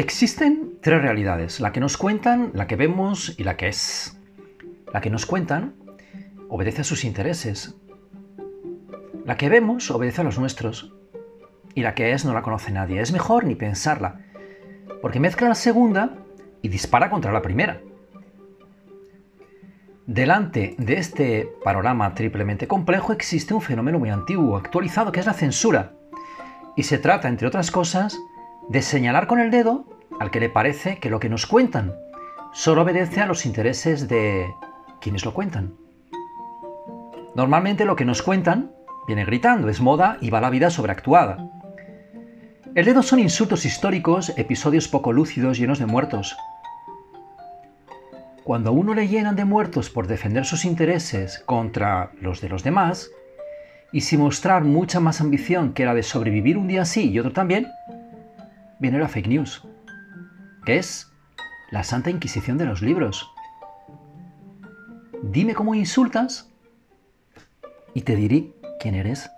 Existen tres realidades, la que nos cuentan, la que vemos y la que es. La que nos cuentan obedece a sus intereses. La que vemos obedece a los nuestros. Y la que es no la conoce nadie. Es mejor ni pensarla, porque mezcla la segunda y dispara contra la primera. Delante de este panorama triplemente complejo existe un fenómeno muy antiguo, actualizado, que es la censura. Y se trata, entre otras cosas, de señalar con el dedo al que le parece que lo que nos cuentan solo obedece a los intereses de quienes lo cuentan. Normalmente lo que nos cuentan viene gritando, es moda y va la vida sobreactuada. El dedo son insultos históricos, episodios poco lúcidos llenos de muertos. Cuando a uno le llenan de muertos por defender sus intereses contra los de los demás, y sin mostrar mucha más ambición que la de sobrevivir un día sí y otro también, viene la fake news, que es la Santa Inquisición de los libros. Dime cómo insultas y te diré quién eres.